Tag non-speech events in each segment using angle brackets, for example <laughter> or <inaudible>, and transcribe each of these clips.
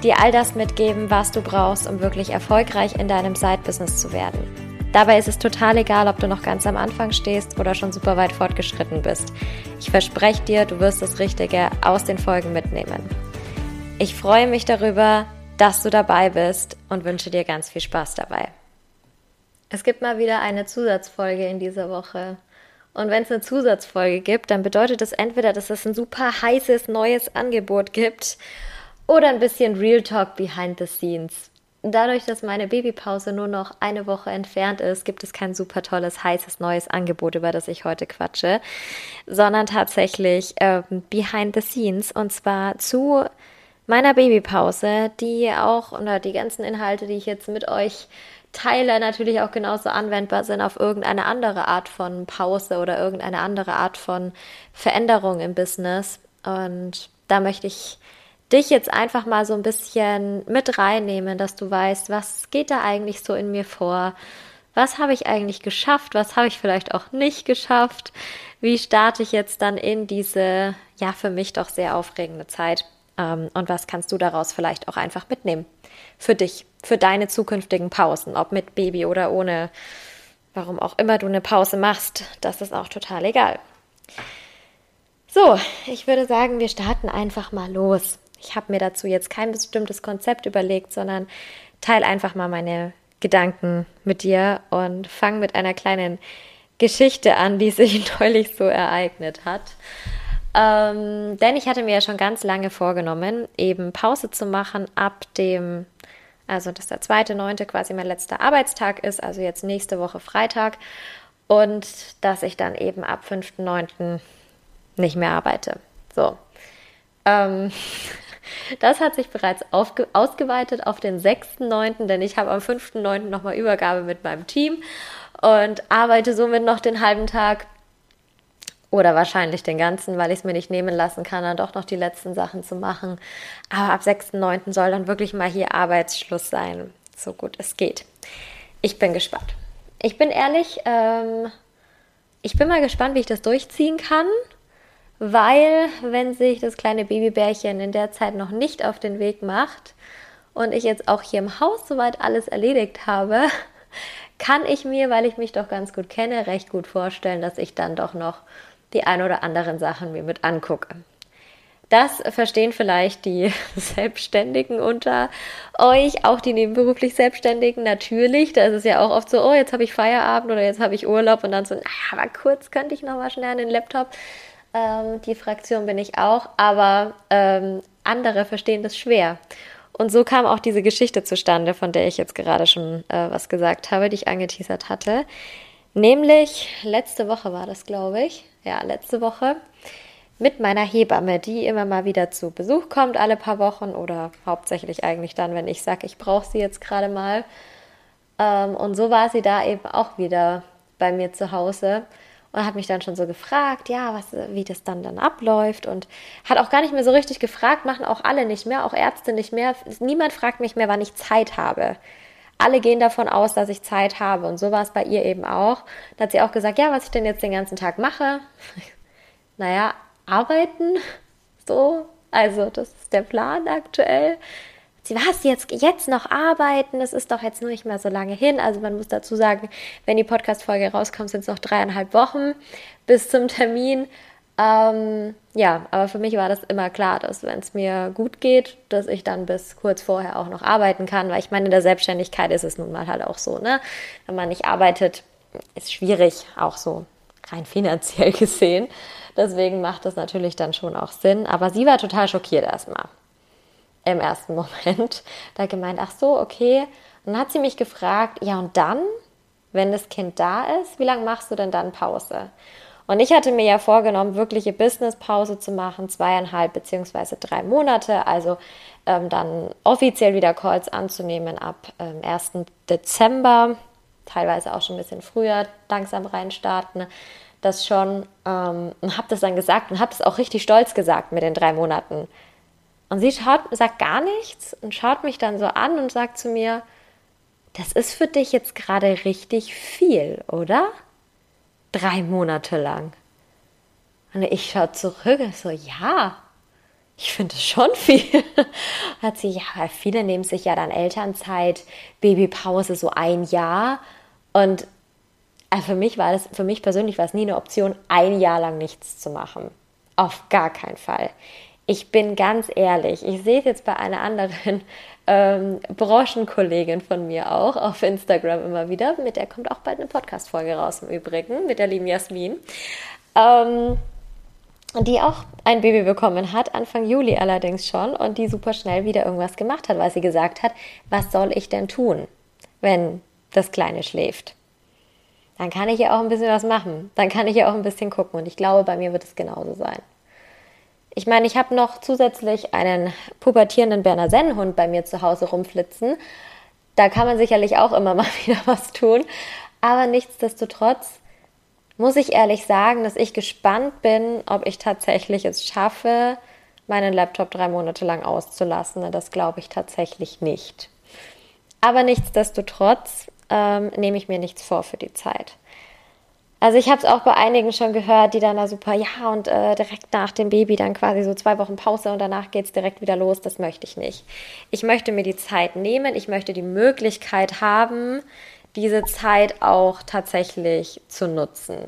dir all das mitgeben, was du brauchst, um wirklich erfolgreich in deinem Side-Business zu werden. Dabei ist es total egal, ob du noch ganz am Anfang stehst oder schon super weit fortgeschritten bist. Ich verspreche dir, du wirst das Richtige aus den Folgen mitnehmen. Ich freue mich darüber, dass du dabei bist und wünsche dir ganz viel Spaß dabei. Es gibt mal wieder eine Zusatzfolge in dieser Woche. Und wenn es eine Zusatzfolge gibt, dann bedeutet das entweder, dass es ein super heißes neues Angebot gibt oder ein bisschen Real Talk behind the scenes. Dadurch, dass meine Babypause nur noch eine Woche entfernt ist, gibt es kein super tolles, heißes neues Angebot, über das ich heute quatsche, sondern tatsächlich ähm, behind the scenes und zwar zu meiner Babypause, die auch oder die ganzen Inhalte, die ich jetzt mit euch teile, natürlich auch genauso anwendbar sind auf irgendeine andere Art von Pause oder irgendeine andere Art von Veränderung im Business. Und da möchte ich dich jetzt einfach mal so ein bisschen mit reinnehmen, dass du weißt, was geht da eigentlich so in mir vor? Was habe ich eigentlich geschafft? Was habe ich vielleicht auch nicht geschafft? Wie starte ich jetzt dann in diese, ja, für mich doch sehr aufregende Zeit? Ähm, und was kannst du daraus vielleicht auch einfach mitnehmen? Für dich, für deine zukünftigen Pausen, ob mit Baby oder ohne, warum auch immer du eine Pause machst, das ist auch total egal. So, ich würde sagen, wir starten einfach mal los. Ich habe mir dazu jetzt kein bestimmtes Konzept überlegt, sondern teile einfach mal meine Gedanken mit dir und fange mit einer kleinen Geschichte an, die sich <laughs> neulich so ereignet hat. Ähm, denn ich hatte mir ja schon ganz lange vorgenommen, eben Pause zu machen ab dem, also dass der zweite, neunte quasi mein letzter Arbeitstag ist, also jetzt nächste Woche Freitag und dass ich dann eben ab 5.9. nicht mehr arbeite. So. Ähm, <laughs> Das hat sich bereits ausgeweitet auf den 6.9., denn ich habe am 5.9. nochmal Übergabe mit meinem Team und arbeite somit noch den halben Tag oder wahrscheinlich den ganzen, weil ich es mir nicht nehmen lassen kann, dann doch noch die letzten Sachen zu machen. Aber ab 6.9. soll dann wirklich mal hier Arbeitsschluss sein, so gut es geht. Ich bin gespannt. Ich bin ehrlich, ähm, ich bin mal gespannt, wie ich das durchziehen kann weil wenn sich das kleine Babybärchen in der Zeit noch nicht auf den Weg macht und ich jetzt auch hier im Haus soweit alles erledigt habe, <laughs> kann ich mir, weil ich mich doch ganz gut kenne, recht gut vorstellen, dass ich dann doch noch die ein oder anderen Sachen mir mit angucke. Das verstehen vielleicht die <laughs> Selbstständigen unter euch, auch die nebenberuflich Selbstständigen natürlich. Da ist es ja auch oft so, oh, jetzt habe ich Feierabend oder jetzt habe ich Urlaub und dann so, naja, aber kurz könnte ich noch mal schnell an den Laptop. Ähm, die Fraktion bin ich auch, aber ähm, andere verstehen das schwer. Und so kam auch diese Geschichte zustande, von der ich jetzt gerade schon äh, was gesagt habe, die ich angeteasert hatte. Nämlich letzte Woche war das, glaube ich. Ja, letzte Woche mit meiner Hebamme, die immer mal wieder zu Besuch kommt, alle paar Wochen oder hauptsächlich eigentlich dann, wenn ich sage, ich brauche sie jetzt gerade mal. Ähm, und so war sie da eben auch wieder bei mir zu Hause und hat mich dann schon so gefragt, ja, was, wie das dann dann abläuft und hat auch gar nicht mehr so richtig gefragt, machen auch alle nicht mehr, auch Ärzte nicht mehr. Niemand fragt mich mehr, wann ich Zeit habe. Alle gehen davon aus, dass ich Zeit habe und so war es bei ihr eben auch. Da hat sie auch gesagt, ja, was ich denn jetzt den ganzen Tag mache. <laughs> naja, arbeiten, <laughs> so, also das ist der Plan aktuell was, jetzt, jetzt noch arbeiten? Das ist doch jetzt nicht mehr so lange hin. Also man muss dazu sagen, wenn die Podcast-Folge rauskommt, sind es noch dreieinhalb Wochen bis zum Termin. Ähm, ja, aber für mich war das immer klar, dass wenn es mir gut geht, dass ich dann bis kurz vorher auch noch arbeiten kann, weil ich meine, in der Selbstständigkeit ist es nun mal halt auch so, ne? Wenn man nicht arbeitet, ist schwierig, auch so rein finanziell <laughs> gesehen. Deswegen macht das natürlich dann schon auch Sinn. Aber sie war total schockiert erstmal im ersten Moment. <laughs> Da gemeint, ach so, okay. Und dann hat sie mich gefragt, ja und dann, wenn das Kind da ist, wie lange machst du denn dann Pause? Und ich hatte mir ja vorgenommen, wirkliche Business-Pause zu machen, zweieinhalb beziehungsweise drei Monate. Also ähm, dann offiziell wieder Calls anzunehmen ab ähm, 1. Dezember, teilweise auch schon ein bisschen früher langsam reinstarten. Das schon ähm, und habe das dann gesagt und habe das auch richtig stolz gesagt mit den drei Monaten. Und sie schaut, sagt gar nichts und schaut mich dann so an und sagt zu mir, das ist für dich jetzt gerade richtig viel, oder? Drei Monate lang. Und ich schaue zurück und so, ja, ich finde es schon viel. <laughs> Hat sie, ja, viele nehmen sich ja dann Elternzeit, Babypause so ein Jahr. Und äh, für mich war das, für mich persönlich war es nie eine Option, ein Jahr lang nichts zu machen. Auf gar keinen Fall. Ich bin ganz ehrlich, ich sehe es jetzt bei einer anderen ähm, Branchenkollegin von mir auch auf Instagram immer wieder. Mit der kommt auch bald eine Podcast-Folge raus im Übrigen, mit der lieben Jasmin. Ähm, die auch ein Baby bekommen hat, Anfang Juli allerdings schon, und die super schnell wieder irgendwas gemacht hat, weil sie gesagt hat, was soll ich denn tun, wenn das Kleine schläft? Dann kann ich ja auch ein bisschen was machen. Dann kann ich ja auch ein bisschen gucken. Und ich glaube, bei mir wird es genauso sein. Ich meine, ich habe noch zusätzlich einen pubertierenden Berner Sennenhund bei mir zu Hause rumflitzen. Da kann man sicherlich auch immer <laughs> mal wieder was tun. Aber nichtsdestotrotz muss ich ehrlich sagen, dass ich gespannt bin, ob ich tatsächlich es schaffe, meinen Laptop drei Monate lang auszulassen. Das glaube ich tatsächlich nicht. Aber nichtsdestotrotz ähm, nehme ich mir nichts vor für die Zeit. Also ich habe es auch bei einigen schon gehört, die dann da super, ja, und äh, direkt nach dem Baby dann quasi so zwei Wochen Pause und danach geht es direkt wieder los. Das möchte ich nicht. Ich möchte mir die Zeit nehmen, ich möchte die Möglichkeit haben, diese Zeit auch tatsächlich zu nutzen.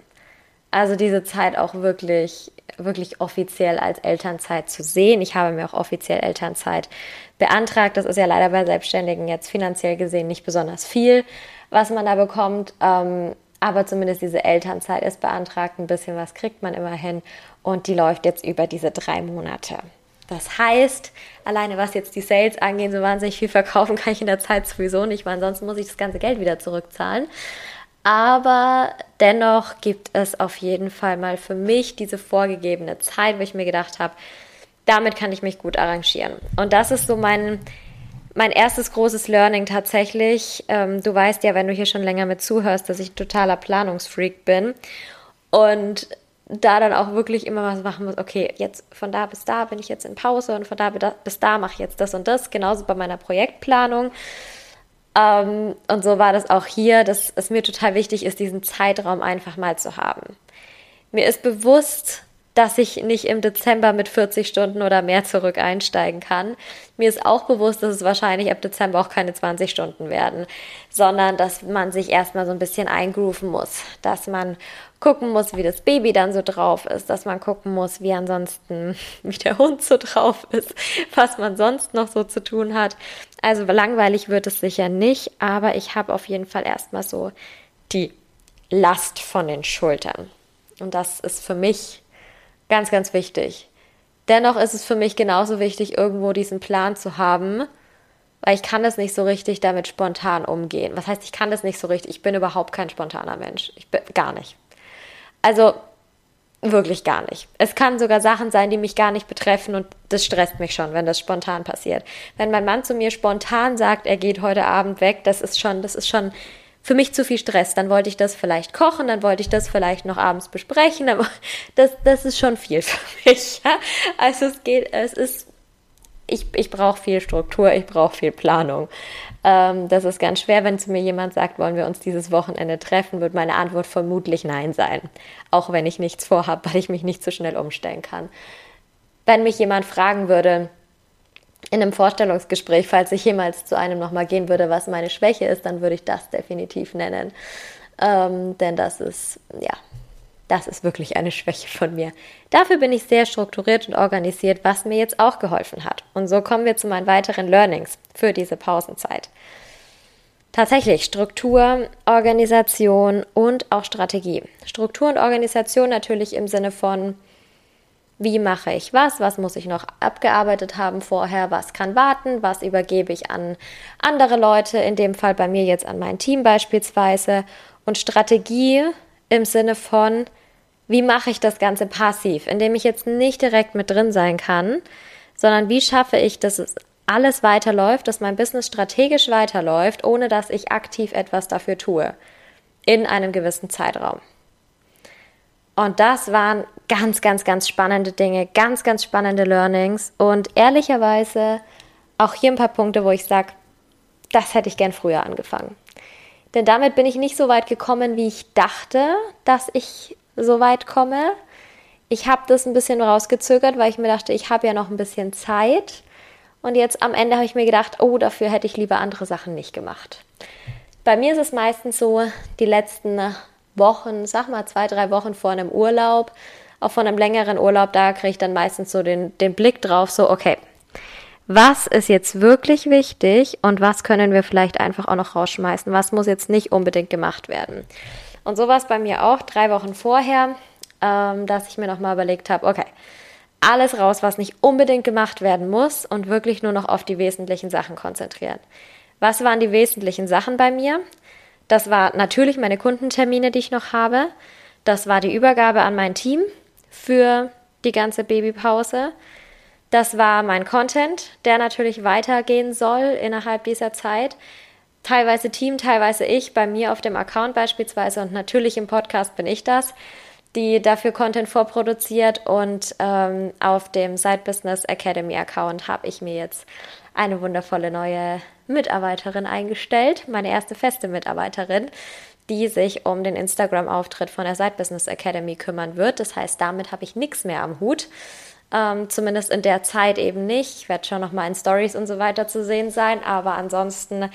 Also diese Zeit auch wirklich, wirklich offiziell als Elternzeit zu sehen. Ich habe mir auch offiziell Elternzeit beantragt. Das ist ja leider bei Selbstständigen jetzt finanziell gesehen nicht besonders viel, was man da bekommt. Ähm, aber zumindest diese Elternzeit ist beantragt. Ein bisschen was kriegt man immerhin. Und die läuft jetzt über diese drei Monate. Das heißt, alleine was jetzt die Sales angeht, so wahnsinnig viel verkaufen kann ich in der Zeit sowieso nicht, weil ansonsten muss ich das ganze Geld wieder zurückzahlen. Aber dennoch gibt es auf jeden Fall mal für mich diese vorgegebene Zeit, wo ich mir gedacht habe, damit kann ich mich gut arrangieren. Und das ist so mein mein erstes großes Learning tatsächlich. Ähm, du weißt ja, wenn du hier schon länger mit zuhörst, dass ich totaler Planungsfreak bin und da dann auch wirklich immer was machen muss. Okay, jetzt von da bis da bin ich jetzt in Pause und von da bis da mache ich jetzt das und das. Genauso bei meiner Projektplanung. Ähm, und so war das auch hier, dass es mir total wichtig ist, diesen Zeitraum einfach mal zu haben. Mir ist bewusst, dass ich nicht im Dezember mit 40 Stunden oder mehr zurück einsteigen kann. Mir ist auch bewusst, dass es wahrscheinlich ab Dezember auch keine 20 Stunden werden, sondern dass man sich erstmal so ein bisschen eingrooven muss, dass man gucken muss, wie das Baby dann so drauf ist, dass man gucken muss, wie ansonsten, <laughs> wie der Hund so drauf ist, was man sonst noch so zu tun hat. Also langweilig wird es sicher nicht, aber ich habe auf jeden Fall erstmal so die Last von den Schultern. Und das ist für mich Ganz, ganz wichtig. Dennoch ist es für mich genauso wichtig, irgendwo diesen Plan zu haben, weil ich kann das nicht so richtig damit spontan umgehen. Was heißt, ich kann das nicht so richtig? Ich bin überhaupt kein spontaner Mensch. Ich bin gar nicht. Also wirklich gar nicht. Es kann sogar Sachen sein, die mich gar nicht betreffen und das stresst mich schon, wenn das spontan passiert. Wenn mein Mann zu mir spontan sagt, er geht heute Abend weg, das ist schon, das ist schon für mich zu viel Stress. Dann wollte ich das vielleicht kochen, dann wollte ich das vielleicht noch abends besprechen. <laughs> Das, das ist schon viel <laughs> für mich. Ja? Also es geht, es ist, ich, ich brauche viel Struktur, ich brauche viel Planung. Ähm, das ist ganz schwer, wenn zu mir jemand sagt, wollen wir uns dieses Wochenende treffen, wird meine Antwort vermutlich nein sein. Auch wenn ich nichts vorhabe, <laughs> weil ich mich nicht so schnell umstellen kann. Wenn mich jemand fragen würde, in einem Vorstellungsgespräch, falls ich jemals zu einem nochmal gehen würde, was meine Schwäche ist, dann würde ich das definitiv nennen. Ähm, denn das ist, ja, das ist wirklich eine Schwäche von mir. Dafür bin ich sehr strukturiert und organisiert, was mir jetzt auch geholfen hat. Und so kommen wir zu meinen weiteren Learnings für diese Pausenzeit. Tatsächlich Struktur, Organisation und auch Strategie. Struktur und Organisation natürlich im Sinne von, wie mache ich was, was muss ich noch abgearbeitet haben vorher, was kann warten, was übergebe ich an andere Leute, in dem Fall bei mir jetzt an mein Team beispielsweise. Und Strategie im Sinne von, wie mache ich das Ganze passiv, indem ich jetzt nicht direkt mit drin sein kann, sondern wie schaffe ich, dass es alles weiterläuft, dass mein Business strategisch weiterläuft, ohne dass ich aktiv etwas dafür tue. In einem gewissen Zeitraum. Und das waren ganz, ganz, ganz spannende Dinge, ganz, ganz spannende Learnings und ehrlicherweise auch hier ein paar Punkte, wo ich sage, das hätte ich gern früher angefangen. Denn damit bin ich nicht so weit gekommen, wie ich dachte, dass ich so weit komme. Ich habe das ein bisschen rausgezögert, weil ich mir dachte, ich habe ja noch ein bisschen Zeit. Und jetzt am Ende habe ich mir gedacht, oh, dafür hätte ich lieber andere Sachen nicht gemacht. Bei mir ist es meistens so, die letzten Wochen, sag mal zwei, drei Wochen vor einem Urlaub, auch von einem längeren Urlaub, da kriege ich dann meistens so den, den Blick drauf, so, okay, was ist jetzt wirklich wichtig und was können wir vielleicht einfach auch noch rausschmeißen? Was muss jetzt nicht unbedingt gemacht werden? Und so war es bei mir auch drei Wochen vorher, ähm, dass ich mir nochmal überlegt habe, okay, alles raus, was nicht unbedingt gemacht werden muss und wirklich nur noch auf die wesentlichen Sachen konzentrieren. Was waren die wesentlichen Sachen bei mir? Das war natürlich meine Kundentermine, die ich noch habe. Das war die Übergabe an mein Team für die ganze Babypause. Das war mein Content, der natürlich weitergehen soll innerhalb dieser Zeit. Teilweise Team, teilweise ich, bei mir auf dem Account beispielsweise und natürlich im Podcast bin ich das die dafür Content vorproduziert und ähm, auf dem Side Business Academy Account habe ich mir jetzt eine wundervolle neue Mitarbeiterin eingestellt, meine erste feste Mitarbeiterin, die sich um den Instagram-Auftritt von der Side Business Academy kümmern wird. Das heißt, damit habe ich nichts mehr am Hut. Ähm, zumindest in der Zeit eben nicht. Ich werde schon noch mal in Stories und so weiter zu sehen sein, aber ansonsten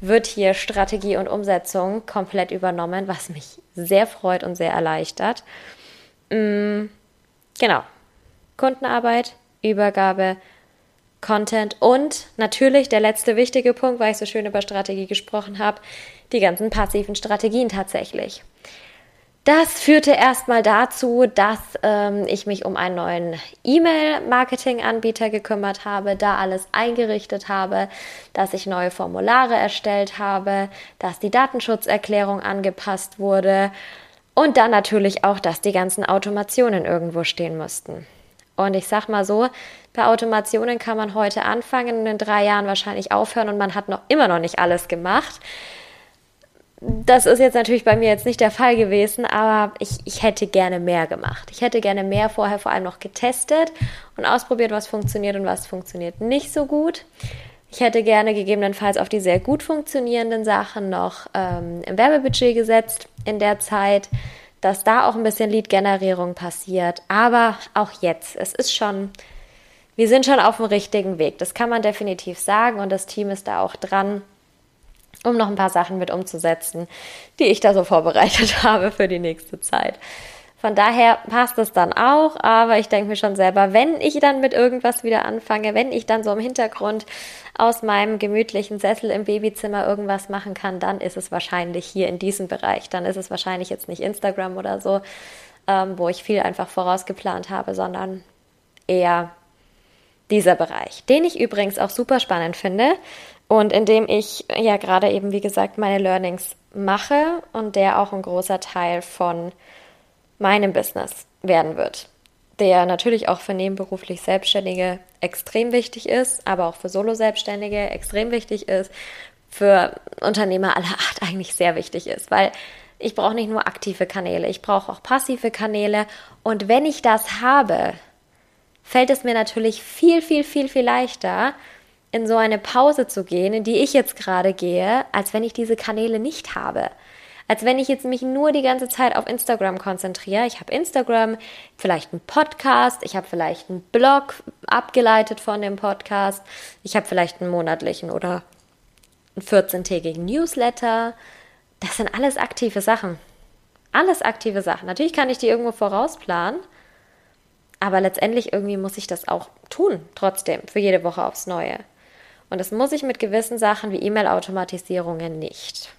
wird hier Strategie und Umsetzung komplett übernommen, was mich sehr freut und sehr erleichtert. Mhm, genau. Kundenarbeit, Übergabe, Content und natürlich der letzte wichtige Punkt, weil ich so schön über Strategie gesprochen habe, die ganzen passiven Strategien tatsächlich. Das führte erstmal dazu, dass ähm, ich mich um einen neuen E-Mail-Marketing-Anbieter gekümmert habe, da alles eingerichtet habe, dass ich neue Formulare erstellt habe, dass die Datenschutzerklärung angepasst wurde und dann natürlich auch, dass die ganzen Automationen irgendwo stehen mussten. Und ich sag mal so, bei Automationen kann man heute anfangen und in drei Jahren wahrscheinlich aufhören und man hat noch immer noch nicht alles gemacht. Das ist jetzt natürlich bei mir jetzt nicht der Fall gewesen, aber ich, ich hätte gerne mehr gemacht. Ich hätte gerne mehr vorher vor allem noch getestet und ausprobiert, was funktioniert und was funktioniert nicht so gut. Ich hätte gerne gegebenenfalls auf die sehr gut funktionierenden Sachen noch ähm, im Werbebudget gesetzt in der Zeit, dass da auch ein bisschen Lead-Generierung passiert. Aber auch jetzt, es ist schon, wir sind schon auf dem richtigen Weg. Das kann man definitiv sagen und das Team ist da auch dran um noch ein paar Sachen mit umzusetzen, die ich da so vorbereitet <laughs> habe für die nächste Zeit. Von daher passt es dann auch, aber ich denke mir schon selber, wenn ich dann mit irgendwas wieder anfange, wenn ich dann so im Hintergrund aus meinem gemütlichen Sessel im Babyzimmer irgendwas machen kann, dann ist es wahrscheinlich hier in diesem Bereich. Dann ist es wahrscheinlich jetzt nicht Instagram oder so, ähm, wo ich viel einfach vorausgeplant habe, sondern eher dieser Bereich, den ich übrigens auch super spannend finde, und indem ich ja gerade eben, wie gesagt, meine Learnings mache und der auch ein großer Teil von meinem Business werden wird. Der natürlich auch für nebenberuflich Selbstständige extrem wichtig ist, aber auch für Solo-Selbstständige extrem wichtig ist, für Unternehmer aller Art eigentlich sehr wichtig ist, weil ich brauche nicht nur aktive Kanäle, ich brauche auch passive Kanäle. Und wenn ich das habe, fällt es mir natürlich viel, viel, viel, viel leichter, in so eine Pause zu gehen, in die ich jetzt gerade gehe, als wenn ich diese Kanäle nicht habe. Als wenn ich jetzt mich nur die ganze Zeit auf Instagram konzentriere. Ich habe Instagram, vielleicht einen Podcast, ich habe vielleicht einen Blog abgeleitet von dem Podcast, ich habe vielleicht einen monatlichen oder einen 14-tägigen Newsletter. Das sind alles aktive Sachen. Alles aktive Sachen. Natürlich kann ich die irgendwo vorausplanen, aber letztendlich irgendwie muss ich das auch tun, trotzdem, für jede Woche aufs Neue. Und das muss ich mit gewissen Sachen wie E-Mail-Automatisierungen nicht.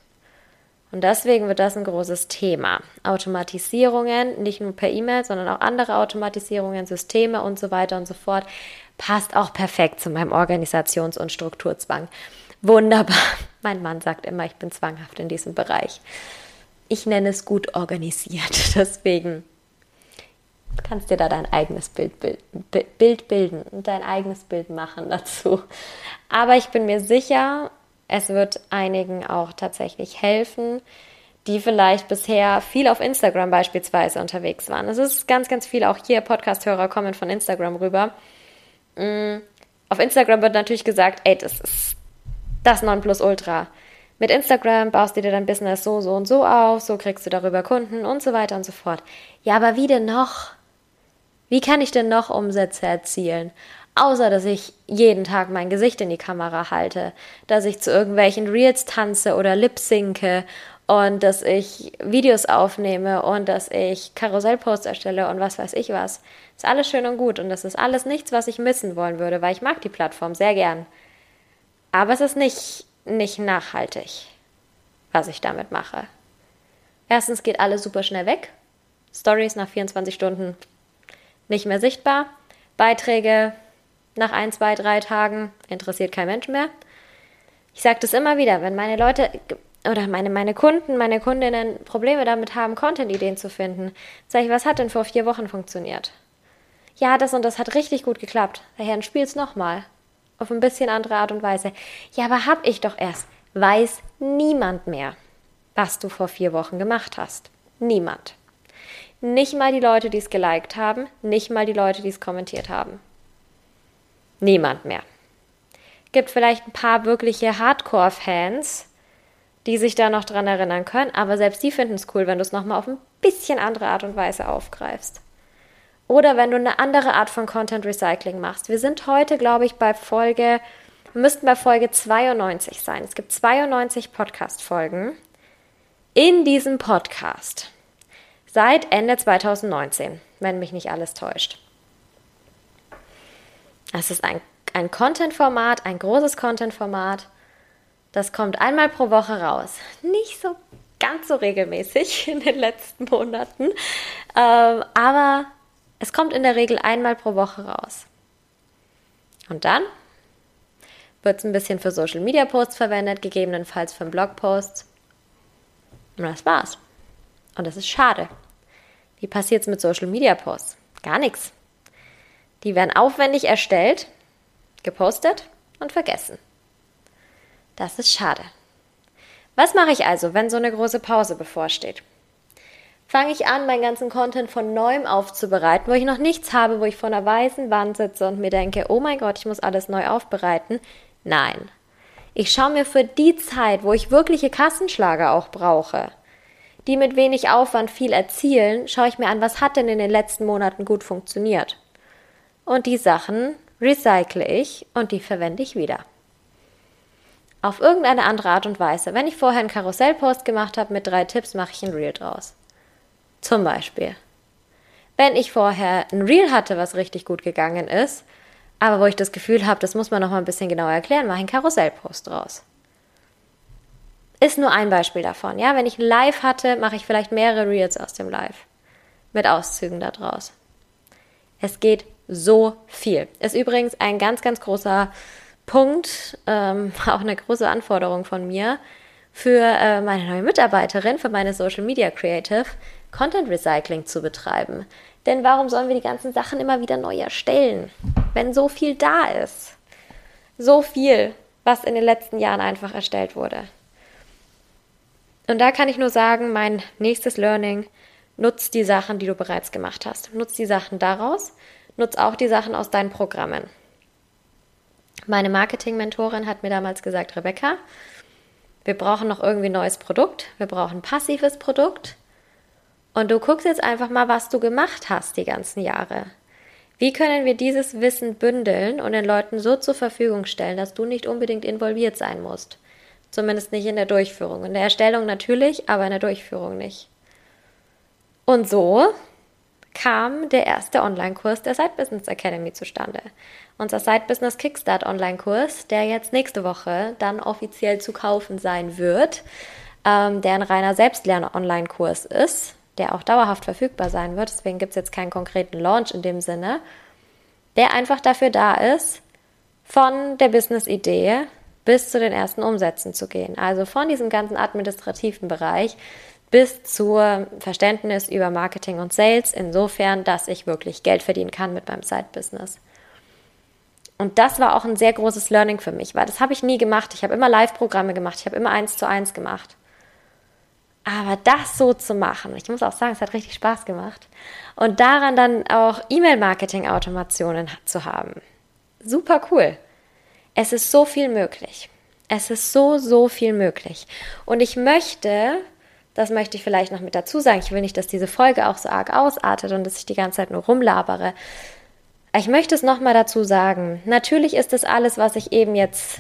Und deswegen wird das ein großes Thema. Automatisierungen, nicht nur per E-Mail, sondern auch andere Automatisierungen, Systeme und so weiter und so fort, passt auch perfekt zu meinem Organisations- und Strukturzwang. Wunderbar. <laughs> Mein Mann sagt immer, ich bin zwanghaft in diesem Bereich. Ich nenne es gut organisiert. <laughs> Deswegen kannst dir da dein eigenes Bild, Bild, Bild bilden und dein eigenes Bild machen dazu. Aber ich bin mir sicher, es wird einigen auch tatsächlich helfen, die vielleicht bisher viel auf Instagram beispielsweise unterwegs waren. Es ist ganz, ganz viel, auch hier Podcast-Hörer kommen von Instagram rüber. Mm, auf Instagram wird natürlich gesagt, ey, das ist das Nonplusultra. Mit Instagram baust du dir dein Business so, so und so auf, so kriegst du darüber Kunden und so weiter und so fort. Ja, aber wie denn noch? Wie kann ich denn noch Umsätze erzielen? Außer, dass ich jeden Tag mein Gesicht in die Kamera halte, dass ich zu irgendwelchen Reels tanze oder lip-sinke und dass ich Videos aufnehme und dass ich Karussellposts erstelle und was weiß ich was. Ist alles schön und gut und das ist alles nichts, was ich missen wollen würde, weil ich mag die Plattform sehr gern. Aber es ist nicht, nicht nachhaltig, was ich damit mache. Erstens geht alles super schnell weg. Stories nach 24 Stunden nicht mehr sichtbar. Beiträge nach ein, zwei, drei Tagen interessiert kein Mensch mehr. Ich sage das immer wieder, wenn meine Leute oder meine, meine Kunden, meine Kundinnen Probleme damit haben, Content-Ideen zu finden, sage ich, was hat denn vor vier Wochen funktioniert? Ja, das und das hat richtig gut geklappt. Daher dann spiel's nochmal. Auf ein bisschen andere Art und Weise. Ja, aber hab ich doch erst. Weiß niemand mehr, was du vor vier Wochen gemacht hast. Niemand. Nicht mal die Leute, die es geliked haben, nicht mal die Leute, die es kommentiert haben. Niemand mehr. Gibt vielleicht ein paar wirkliche Hardcore-Fans, die sich da noch dran erinnern können, aber selbst die finden es cool, wenn du es nochmal auf ein bisschen andere Art und Weise aufgreifst. Oder wenn du eine andere Art von Content Recycling machst. Wir sind heute, glaube ich, bei Folge, wir müssten bei Folge 92 sein. Es gibt 92 Podcast-Folgen in diesem Podcast. Seit Ende 2019, wenn mich nicht alles täuscht. Das ist ein, ein Content-Format, ein großes Content-Format, das kommt einmal pro Woche raus. Nicht so ganz so regelmäßig <laughs> in den letzten Monaten, ähm, aber es kommt in der Regel einmal pro Woche raus. Und dann wird es ein bisschen für Social Media Posts verwendet, gegebenenfalls für Blogposts. Und das war's. Und das ist schade. Wie passiert es mit Social Media Posts? Gar nichts. Die werden aufwendig erstellt, gepostet und vergessen. Das ist schade. Was mache ich also, wenn so eine große Pause bevorsteht? Fange ich an, meinen ganzen Content von neuem aufzubereiten, wo ich noch nichts habe, wo ich vor einer weißen Wand sitze und mir denke, oh mein Gott, ich muss alles neu aufbereiten? Nein. Ich schaue mir für die Zeit, wo ich wirkliche Kassenschlager auch brauche, die mit wenig Aufwand viel erzielen, schaue ich mir an, was hat denn in den letzten Monaten gut funktioniert. Und die Sachen recycle ich und die verwende ich wieder auf irgendeine andere Art und Weise. Wenn ich vorher einen Karussellpost gemacht habe mit drei Tipps, mache ich ein Reel draus. Zum Beispiel. Wenn ich vorher ein Reel hatte, was richtig gut gegangen ist, aber wo ich das Gefühl habe, das muss man noch mal ein bisschen genauer erklären, mache ich einen Karussellpost draus. Ist nur ein Beispiel davon. Ja, wenn ich ein Live hatte, mache ich vielleicht mehrere Reels aus dem Live mit Auszügen daraus. Es geht so viel. Ist übrigens ein ganz, ganz großer Punkt, ähm, <laughs> auch eine große Anforderung von mir für äh, meine neue Mitarbeiterin, für meine Social Media Creative, Content Recycling zu betreiben. Denn warum sollen wir die ganzen Sachen immer wieder neu erstellen, wenn so viel da ist? So viel, was in den letzten Jahren einfach erstellt wurde. Und da kann ich nur sagen, mein nächstes Learning, nutz die Sachen, die du bereits gemacht hast. Nutz die Sachen daraus, nutz auch die Sachen aus deinen Programmen. Meine Marketing-Mentorin hat mir damals gesagt, Rebecca, wir brauchen noch irgendwie ein neues Produkt, wir brauchen passives Produkt. Und du guckst jetzt einfach mal, was du gemacht hast die ganzen Jahre. Wie können wir dieses Wissen bündeln und den Leuten so zur Verfügung stellen, dass du nicht unbedingt involviert sein musst? Zumindest nicht in der Durchführung. In der Erstellung natürlich, aber in der Durchführung nicht. Und so kam der erste Online-Kurs der Side Business Academy zustande. Unser Side Business Kickstart Online-Kurs, der jetzt nächste Woche dann offiziell zu kaufen sein wird, ähm, der ein reiner Selbstlern-Online-Kurs ist, der auch dauerhaft verfügbar sein wird. Deswegen gibt es jetzt keinen konkreten Launch in dem Sinne, der einfach dafür da ist, von der Business-Idee bis zu den ersten Umsätzen zu gehen. Also von diesem ganzen administrativen Bereich bis zur Verständnis über Marketing und Sales, insofern, dass ich wirklich Geld verdienen kann mit meinem Side-Business. Und das war auch ein sehr großes Learning für mich, weil das habe ich nie gemacht. Ich habe immer Live-Programme gemacht, ich habe immer eins zu eins gemacht. Aber das so zu machen, ich muss auch sagen, es hat richtig Spaß gemacht. Und daran dann auch E-Mail-Marketing-Automationen zu haben. Super cool. Es ist so viel möglich. Es ist so, so viel möglich. Und ich möchte, das möchte ich vielleicht noch mit dazu sagen, ich will nicht, dass diese Folge auch so arg ausartet und dass ich die ganze Zeit nur rumlabere. Ich möchte es nochmal dazu sagen. Natürlich ist das alles, was ich eben jetzt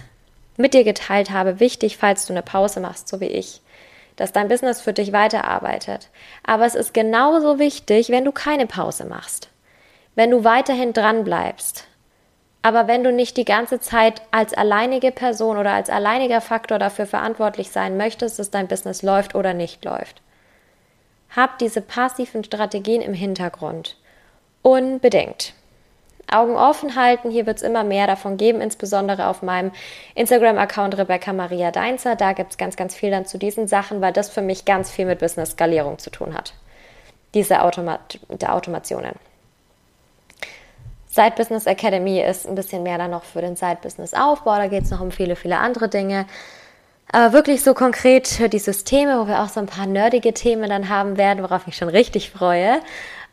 mit dir geteilt habe, wichtig, falls du eine Pause machst, so wie ich dass dein Business für dich weiterarbeitet. Aber es ist genauso wichtig, wenn du keine Pause machst. Wenn du weiterhin dran bleibst. Aber wenn du nicht die ganze Zeit als alleinige Person oder als alleiniger Faktor dafür verantwortlich sein möchtest, dass dein Business läuft oder nicht läuft. Hab diese passiven Strategien im Hintergrund. Unbedingt. Augen offen halten. Hier wird es immer mehr davon geben, insbesondere auf meinem Instagram-Account Rebecca Maria Deinzer. Da gibt es ganz, ganz viel dann zu diesen Sachen, weil das für mich ganz viel mit Business-Skalierung zu tun hat. Diese Automat Automationen. Side Business Academy ist ein bisschen mehr dann noch für den Side Business Aufbau. Da geht es noch um viele, viele andere Dinge. Aber wirklich so konkret für die Systeme, wo wir auch so ein paar nerdige Themen dann haben werden, worauf ich schon richtig freue.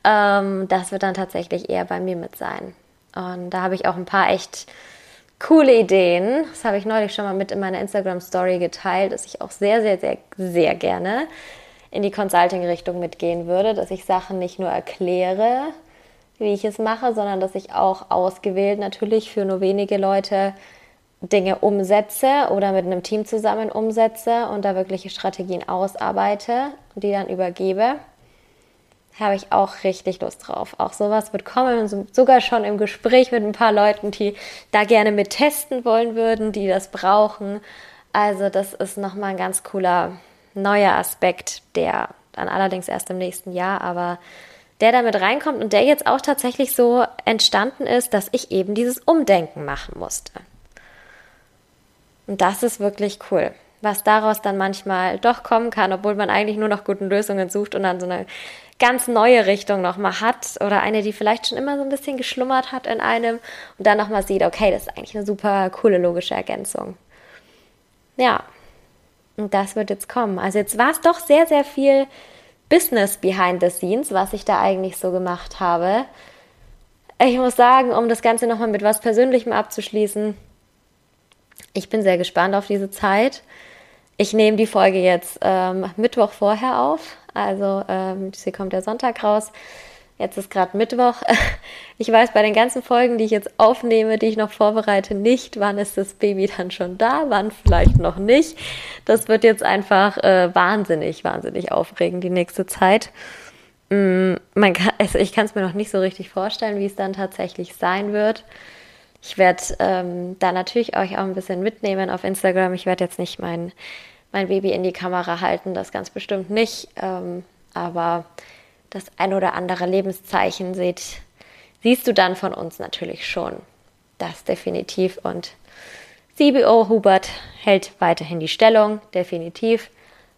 Ähm, das wird dann tatsächlich eher bei mir mit sein. Und da habe ich auch ein paar echt coole Ideen. Das habe ich neulich schon mal mit in meiner Instagram Story geteilt, dass ich auch sehr, sehr, sehr, sehr gerne in die Consulting-Richtung mitgehen würde, dass ich Sachen nicht nur erkläre, wie ich es mache, sondern dass ich auch ausgewählt natürlich für nur wenige Leute Dinge umsetze oder mit einem Team zusammen umsetze und da wirkliche Strategien ausarbeite und die dann übergebe habe ich auch richtig Lust drauf. Auch sowas wird kommen, sogar schon im Gespräch mit ein paar Leuten, die da gerne mit testen wollen würden, die das brauchen. Also das ist nochmal ein ganz cooler neuer Aspekt, der dann allerdings erst im nächsten Jahr, aber der damit reinkommt und der jetzt auch tatsächlich so entstanden ist, dass ich eben dieses Umdenken machen musste. Und das ist wirklich cool was daraus dann manchmal doch kommen kann, obwohl man eigentlich nur nach guten Lösungen sucht und dann so eine ganz neue Richtung nochmal hat oder eine, die vielleicht schon immer so ein bisschen geschlummert hat in einem und dann nochmal sieht, okay, das ist eigentlich eine super coole logische Ergänzung. Ja, und das wird jetzt kommen. Also jetzt war es doch sehr, sehr viel Business behind the scenes, was ich da eigentlich so gemacht habe. Ich muss sagen, um das Ganze nochmal mit was Persönlichem abzuschließen, ich bin sehr gespannt auf diese Zeit. Ich nehme die Folge jetzt ähm, Mittwoch vorher auf. Also ähm, sie kommt der Sonntag raus. Jetzt ist gerade Mittwoch. <laughs> Ich weiß bei den ganzen Folgen, die ich jetzt aufnehme, die ich noch vorbereite, nicht, wann ist das Baby dann schon da, wann vielleicht noch nicht. Das wird jetzt einfach äh, wahnsinnig, wahnsinnig aufregend die nächste Zeit. Mm, man kann, also ich kann es mir noch nicht so richtig vorstellen, wie es dann tatsächlich sein wird. Ich werde ähm, da natürlich euch auch ein bisschen mitnehmen auf Instagram. Ich werde jetzt nicht mein mein Baby in die Kamera halten, das ganz bestimmt nicht. Ähm, aber das ein oder andere Lebenszeichen seht, siehst du dann von uns natürlich schon. Das definitiv. Und CBO Hubert hält weiterhin die Stellung, definitiv.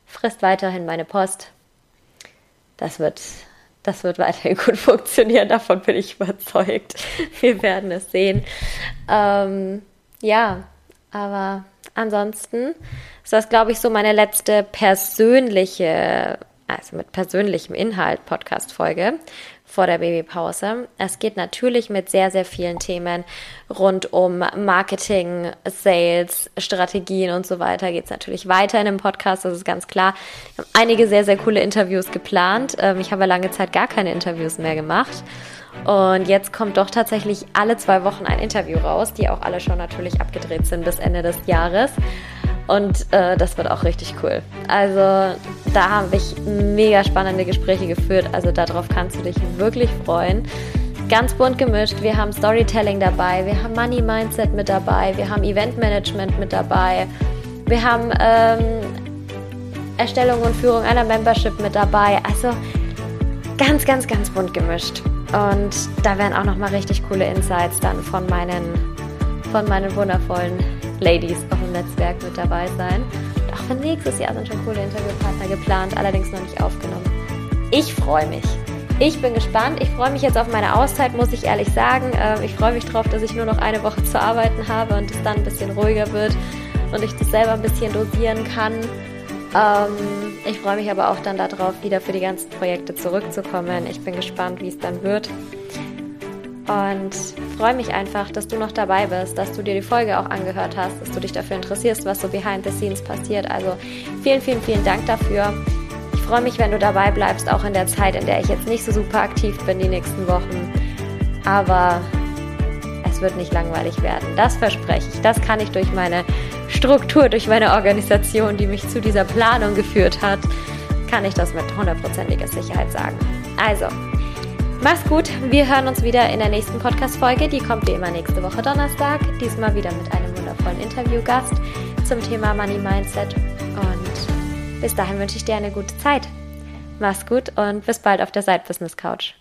Frisst weiterhin meine Post. Das wird, das wird weiterhin <laughs> gut funktionieren, davon bin ich überzeugt. Wir werden es sehen. Ähm, ja, aber ansonsten ist das, glaube ich, so meine letzte persönliche, also mit persönlichem Inhalt Podcast-Folge vor der Babypause. Es geht natürlich mit sehr, sehr vielen Themen rund um Marketing, Sales, Strategien und so weiter. Geht es natürlich weiter in dem Podcast, das ist ganz klar. Wir haben einige sehr, sehr coole Interviews geplant. Ähm, ich habe lange Zeit gar keine Interviews mehr gemacht. Und jetzt kommt doch tatsächlich alle zwei Wochen ein Interview raus, die auch alle schon natürlich abgedreht sind bis Ende des Jahres. Und äh, das wird auch richtig cool. Also da habe ich mega spannende Gespräche geführt. Also darauf kannst du dich wirklich freuen. Ganz bunt gemischt. Wir haben Storytelling dabei, wir haben Money Mindset mit dabei, wir haben Event Management mit dabei, wir haben ähm, Erstellung und Führung einer Membership mit dabei. Also ganz, ganz, ganz bunt gemischt. Und da werden auch nochmal richtig coole Insights dann von meinen, von meinen wundervollen Ladies auf dem Netzwerk mit dabei sein. Auch für nächstes Jahr sind schon coole Interviewpartner geplant, allerdings noch nicht aufgenommen. Ich freue mich. Ich bin gespannt. Ich freue mich jetzt auf meine Auszeit, muss ich ehrlich sagen. Ähm, ich freue mich darauf, dass ich nur noch eine Woche zu arbeiten habe und es dann ein bisschen ruhiger wird und ich das selber ein bisschen dosieren kann. Ähm, ich freue mich aber auch dann darauf, wieder für die ganzen Projekte zurückzukommen. Ich bin gespannt, wie es dann wird. Und freue mich einfach, dass du noch dabei bist, dass du dir die Folge auch angehört hast, dass du dich dafür interessierst, was so behind the scenes passiert. Also vielen, vielen, vielen Dank dafür. Ich freue mich, wenn du dabei bleibst, auch in der Zeit, in der ich jetzt nicht so super aktiv bin die nächsten Wochen. Aber es wird nicht langweilig werden. Das verspreche ich. Das kann ich durch meine Struktur, durch meine Organisation, die mich zu dieser Planung geführt hat, kann ich das mit hundertprozentiger Sicherheit sagen. Also, Mach's gut. Wir hören uns wieder in der nächsten Podcast-Folge. Die kommt wie immer nächste Woche Donnerstag. Diesmal wieder mit einem wundervollen Interviewgast zum Thema Money Mindset. Und bis dahin wünsche ich dir eine gute Zeit. Mach's gut und bis bald auf der Side Business Couch.